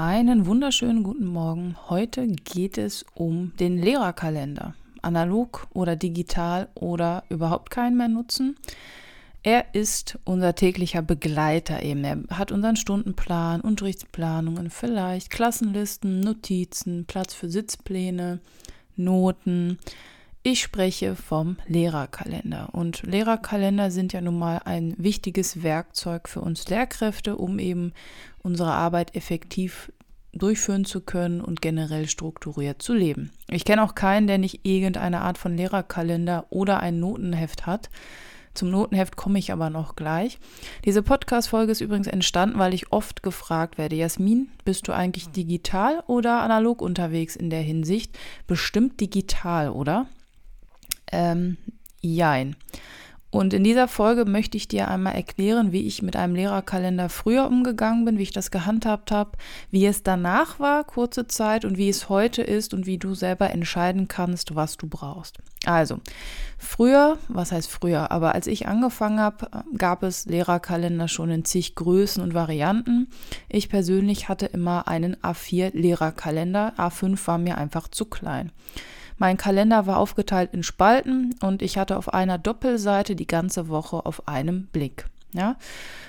Einen wunderschönen guten Morgen. Heute geht es um den Lehrerkalender. Analog oder digital oder überhaupt keinen mehr nutzen. Er ist unser täglicher Begleiter eben. Er hat unseren Stundenplan, Unterrichtsplanungen, vielleicht Klassenlisten, Notizen, Platz für Sitzpläne, Noten. Ich spreche vom Lehrerkalender. Und Lehrerkalender sind ja nun mal ein wichtiges Werkzeug für uns Lehrkräfte, um eben unsere Arbeit effektiv durchführen zu können und generell strukturiert zu leben. Ich kenne auch keinen, der nicht irgendeine Art von Lehrerkalender oder ein Notenheft hat. Zum Notenheft komme ich aber noch gleich. Diese Podcast-Folge ist übrigens entstanden, weil ich oft gefragt werde: Jasmin, bist du eigentlich digital oder analog unterwegs in der Hinsicht? Bestimmt digital, oder? Ähm, jein. Und in dieser Folge möchte ich dir einmal erklären, wie ich mit einem Lehrerkalender früher umgegangen bin, wie ich das gehandhabt habe, wie es danach war, kurze Zeit und wie es heute ist und wie du selber entscheiden kannst, was du brauchst. Also, früher, was heißt früher, aber als ich angefangen habe, gab es Lehrerkalender schon in zig Größen und Varianten. Ich persönlich hatte immer einen A4 Lehrerkalender, A5 war mir einfach zu klein. Mein Kalender war aufgeteilt in Spalten und ich hatte auf einer Doppelseite die ganze Woche auf einem Blick. Ja.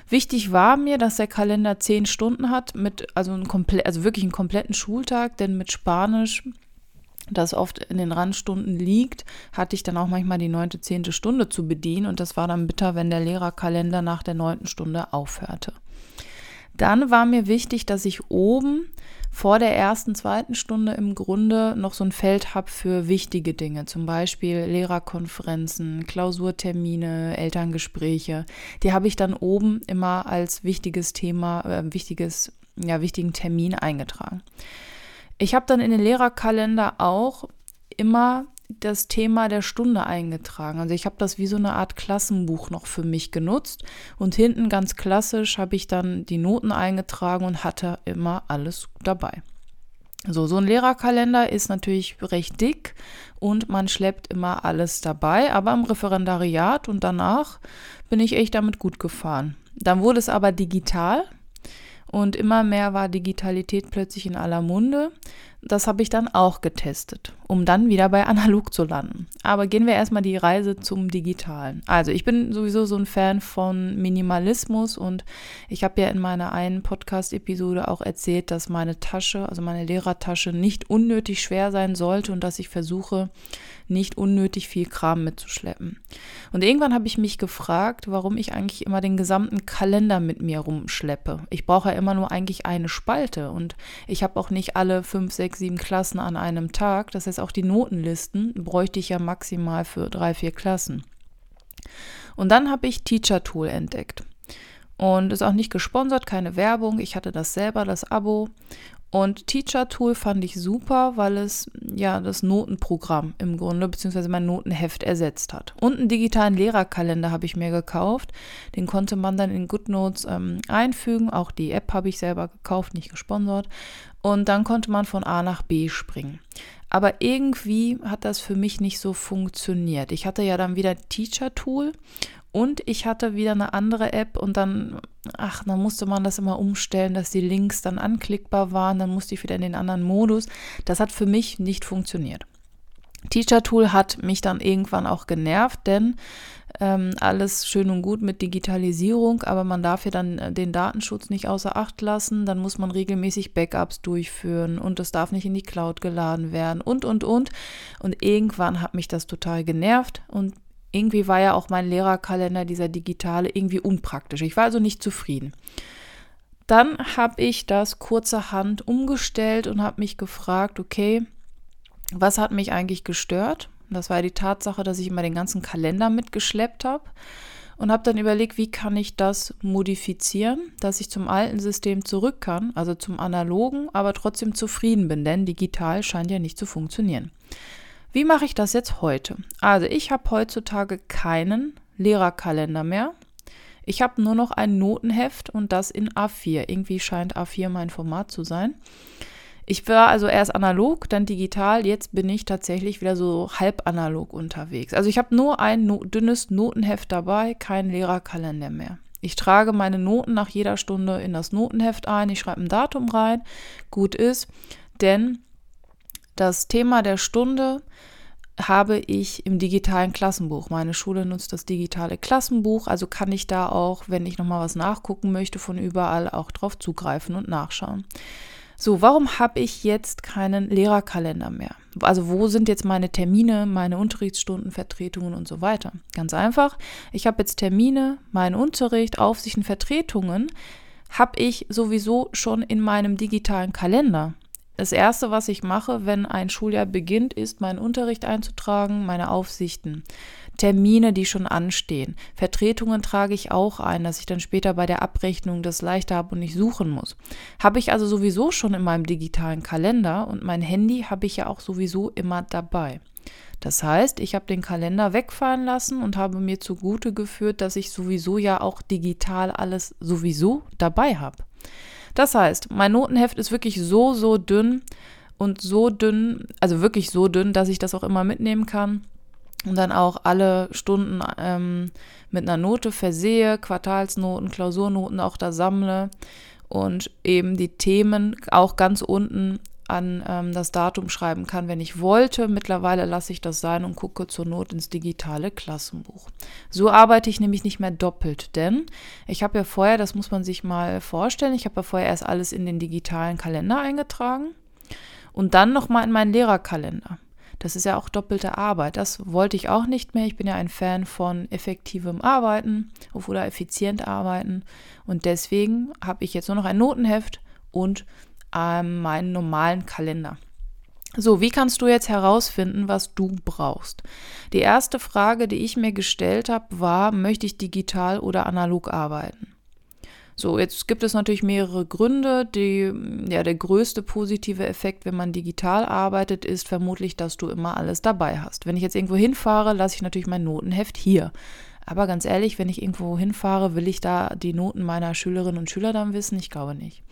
Wichtig war mir, dass der Kalender zehn Stunden hat, mit, also, ein komplett, also wirklich einen kompletten Schultag, denn mit Spanisch, das oft in den Randstunden liegt, hatte ich dann auch manchmal die neunte, zehnte Stunde zu bedienen und das war dann bitter, wenn der Lehrerkalender nach der neunten Stunde aufhörte. Dann war mir wichtig, dass ich oben vor der ersten, zweiten Stunde im Grunde noch so ein Feld habe für wichtige Dinge, zum Beispiel Lehrerkonferenzen, Klausurtermine, Elterngespräche. Die habe ich dann oben immer als wichtiges Thema, äh, wichtiges, ja, wichtigen Termin eingetragen. Ich habe dann in den Lehrerkalender auch immer das Thema der Stunde eingetragen. Also ich habe das wie so eine Art Klassenbuch noch für mich genutzt und hinten ganz klassisch habe ich dann die Noten eingetragen und hatte immer alles dabei. So, so ein Lehrerkalender ist natürlich recht dick und man schleppt immer alles dabei, aber im Referendariat und danach bin ich echt damit gut gefahren. Dann wurde es aber digital und immer mehr war Digitalität plötzlich in aller Munde. Das habe ich dann auch getestet, um dann wieder bei analog zu landen. Aber gehen wir erstmal die Reise zum Digitalen. Also ich bin sowieso so ein Fan von Minimalismus und ich habe ja in meiner einen Podcast-Episode auch erzählt, dass meine Tasche, also meine Lehrertasche, nicht unnötig schwer sein sollte und dass ich versuche, nicht unnötig viel Kram mitzuschleppen. Und irgendwann habe ich mich gefragt, warum ich eigentlich immer den gesamten Kalender mit mir rumschleppe. Ich brauche ja immer nur eigentlich eine Spalte und ich habe auch nicht alle fünf, sechs, sieben Klassen an einem Tag. Das heißt, auch die Notenlisten bräuchte ich ja maximal für drei, vier Klassen. Und dann habe ich Teacher Tool entdeckt. Und ist auch nicht gesponsert, keine Werbung. Ich hatte das selber, das Abo. Und Teacher Tool fand ich super, weil es ja das Notenprogramm im Grunde beziehungsweise mein Notenheft ersetzt hat. Und einen digitalen Lehrerkalender habe ich mir gekauft. Den konnte man dann in GoodNotes ähm, einfügen. Auch die App habe ich selber gekauft, nicht gesponsert. Und dann konnte man von A nach B springen. Aber irgendwie hat das für mich nicht so funktioniert. Ich hatte ja dann wieder Teacher Tool und ich hatte wieder eine andere App und dann, ach, dann musste man das immer umstellen, dass die Links dann anklickbar waren. Dann musste ich wieder in den anderen Modus. Das hat für mich nicht funktioniert. Teacher Tool hat mich dann irgendwann auch genervt, denn ähm, alles schön und gut mit Digitalisierung, aber man darf ja dann äh, den Datenschutz nicht außer Acht lassen. Dann muss man regelmäßig Backups durchführen und das darf nicht in die Cloud geladen werden und, und, und. Und irgendwann hat mich das total genervt und irgendwie war ja auch mein Lehrerkalender, dieser digitale, irgendwie unpraktisch. Ich war also nicht zufrieden. Dann habe ich das kurzerhand umgestellt und habe mich gefragt, okay, was hat mich eigentlich gestört? Das war die Tatsache, dass ich immer den ganzen Kalender mitgeschleppt habe. und habe dann überlegt, wie kann ich das modifizieren, dass ich zum alten System zurück kann, also zum analogen, aber trotzdem zufrieden bin, denn digital scheint ja nicht zu funktionieren. Wie mache ich das jetzt heute? Also ich habe heutzutage keinen Lehrerkalender mehr. Ich habe nur noch ein Notenheft und das in A4. Irgendwie scheint A4 mein Format zu sein. Ich war also erst analog, dann digital, jetzt bin ich tatsächlich wieder so halb analog unterwegs. Also ich habe nur ein no dünnes Notenheft dabei, kein Lehrerkalender mehr. Ich trage meine Noten nach jeder Stunde in das Notenheft ein, ich schreibe ein Datum rein, gut ist, denn das Thema der Stunde habe ich im digitalen Klassenbuch. Meine Schule nutzt das digitale Klassenbuch, also kann ich da auch, wenn ich nochmal was nachgucken möchte, von überall auch drauf zugreifen und nachschauen. So, warum habe ich jetzt keinen Lehrerkalender mehr? Also wo sind jetzt meine Termine, meine Unterrichtsstunden, Vertretungen und so weiter? Ganz einfach, ich habe jetzt Termine, meinen Unterricht, Aufsichten, Vertretungen, habe ich sowieso schon in meinem digitalen Kalender. Das Erste, was ich mache, wenn ein Schuljahr beginnt, ist, meinen Unterricht einzutragen, meine Aufsichten. Termine, die schon anstehen. Vertretungen trage ich auch ein, dass ich dann später bei der Abrechnung das leichter habe und nicht suchen muss. Habe ich also sowieso schon in meinem digitalen Kalender und mein Handy habe ich ja auch sowieso immer dabei. Das heißt, ich habe den Kalender wegfallen lassen und habe mir zugute geführt, dass ich sowieso ja auch digital alles sowieso dabei habe. Das heißt, mein Notenheft ist wirklich so, so dünn und so dünn, also wirklich so dünn, dass ich das auch immer mitnehmen kann und dann auch alle Stunden ähm, mit einer Note versehe, Quartalsnoten, Klausurnoten auch da sammle und eben die Themen auch ganz unten an ähm, das Datum schreiben kann, wenn ich wollte. Mittlerweile lasse ich das sein und gucke zur Not ins digitale Klassenbuch. So arbeite ich nämlich nicht mehr doppelt, denn ich habe ja vorher, das muss man sich mal vorstellen, ich habe ja vorher erst alles in den digitalen Kalender eingetragen und dann nochmal in meinen Lehrerkalender. Das ist ja auch doppelte Arbeit. Das wollte ich auch nicht mehr. Ich bin ja ein Fan von effektivem Arbeiten oder effizient arbeiten. Und deswegen habe ich jetzt nur noch ein Notenheft und ähm, meinen normalen Kalender. So, wie kannst du jetzt herausfinden, was du brauchst? Die erste Frage, die ich mir gestellt habe, war, möchte ich digital oder analog arbeiten? So, jetzt gibt es natürlich mehrere Gründe. Die, ja, der größte positive Effekt, wenn man digital arbeitet, ist vermutlich, dass du immer alles dabei hast. Wenn ich jetzt irgendwo hinfahre, lasse ich natürlich mein Notenheft hier. Aber ganz ehrlich, wenn ich irgendwo hinfahre, will ich da die Noten meiner Schülerinnen und Schüler dann wissen? Ich glaube nicht.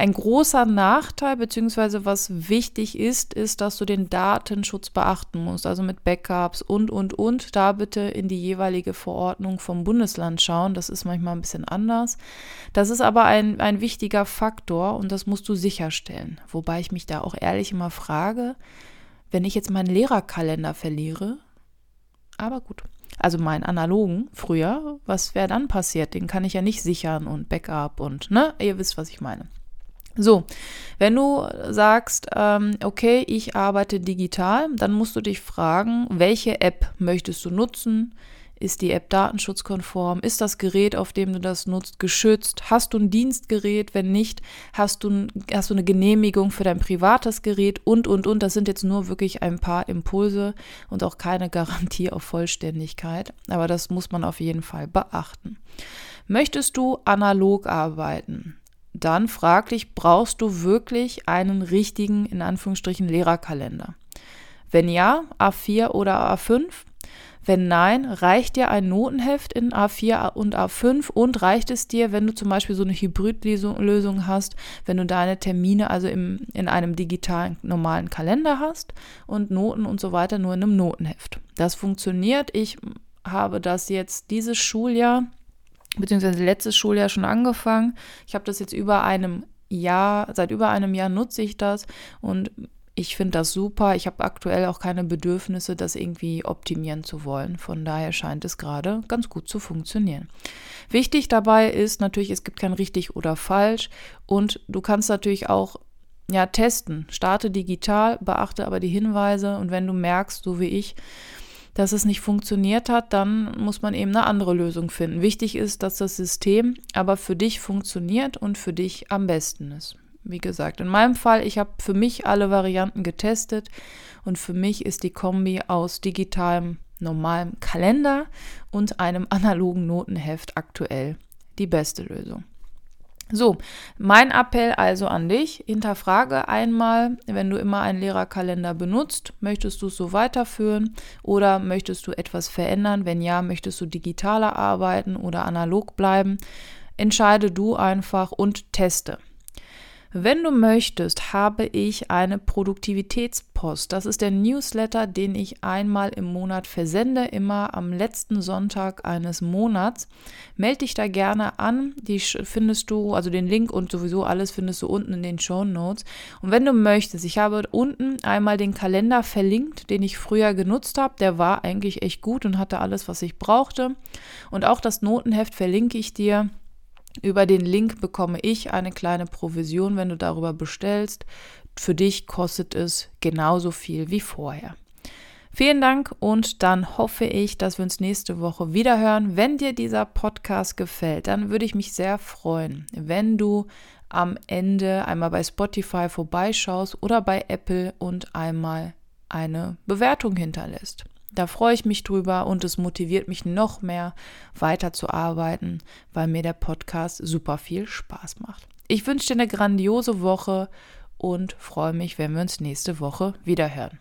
Ein großer Nachteil, beziehungsweise was wichtig ist, ist, dass du den Datenschutz beachten musst, also mit Backups und, und, und. Da bitte in die jeweilige Verordnung vom Bundesland schauen. Das ist manchmal ein bisschen anders. Das ist aber ein, ein wichtiger Faktor und das musst du sicherstellen. Wobei ich mich da auch ehrlich immer frage, wenn ich jetzt meinen Lehrerkalender verliere, aber gut. Also meinen analogen früher, was wäre dann passiert? Den kann ich ja nicht sichern und Backup und, ne? Ihr wisst, was ich meine. So, wenn du sagst, ähm, okay, ich arbeite digital, dann musst du dich fragen, welche App möchtest du nutzen? Ist die App datenschutzkonform? Ist das Gerät, auf dem du das nutzt, geschützt? Hast du ein Dienstgerät? Wenn nicht, hast du, hast du eine Genehmigung für dein privates Gerät? Und, und, und. Das sind jetzt nur wirklich ein paar Impulse und auch keine Garantie auf Vollständigkeit. Aber das muss man auf jeden Fall beachten. Möchtest du analog arbeiten? Dann frag dich, brauchst du wirklich einen richtigen, in Anführungsstrichen, Lehrerkalender? Wenn ja, A4 oder A5? Wenn nein, reicht dir ein Notenheft in A4 und A5 und reicht es dir, wenn du zum Beispiel so eine Hybridlösung hast, wenn du deine Termine also im, in einem digitalen normalen Kalender hast und Noten und so weiter nur in einem Notenheft. Das funktioniert. Ich habe das jetzt dieses Schuljahr beziehungsweise letztes Schuljahr schon angefangen. Ich habe das jetzt über einem Jahr, seit über einem Jahr nutze ich das und ich finde das super. Ich habe aktuell auch keine Bedürfnisse, das irgendwie optimieren zu wollen. Von daher scheint es gerade ganz gut zu funktionieren. Wichtig dabei ist natürlich, es gibt kein richtig oder falsch und du kannst natürlich auch ja testen. Starte digital, beachte aber die Hinweise und wenn du merkst, so wie ich, dass es nicht funktioniert hat, dann muss man eben eine andere Lösung finden. Wichtig ist, dass das System aber für dich funktioniert und für dich am besten ist. Wie gesagt, in meinem Fall, ich habe für mich alle Varianten getestet und für mich ist die Kombi aus digitalem normalem Kalender und einem analogen Notenheft aktuell die beste Lösung. So, mein Appell also an dich, hinterfrage einmal, wenn du immer einen Lehrerkalender benutzt, möchtest du es so weiterführen oder möchtest du etwas verändern? Wenn ja, möchtest du digitaler arbeiten oder analog bleiben? Entscheide du einfach und teste. Wenn du möchtest, habe ich eine Produktivitätspost. Das ist der Newsletter, den ich einmal im Monat versende, immer am letzten Sonntag eines Monats. Melde dich da gerne an. Die findest du, also den Link und sowieso alles findest du unten in den Show Notes. Und wenn du möchtest, ich habe unten einmal den Kalender verlinkt, den ich früher genutzt habe. Der war eigentlich echt gut und hatte alles, was ich brauchte. Und auch das Notenheft verlinke ich dir. Über den Link bekomme ich eine kleine Provision, wenn du darüber bestellst. Für dich kostet es genauso viel wie vorher. Vielen Dank und dann hoffe ich, dass wir uns nächste Woche wieder hören. Wenn dir dieser Podcast gefällt, dann würde ich mich sehr freuen, wenn du am Ende einmal bei Spotify vorbeischaust oder bei Apple und einmal eine Bewertung hinterlässt. Da freue ich mich drüber und es motiviert mich noch mehr weiterzuarbeiten, weil mir der Podcast super viel Spaß macht. Ich wünsche dir eine grandiose Woche und freue mich, wenn wir uns nächste Woche wieder hören.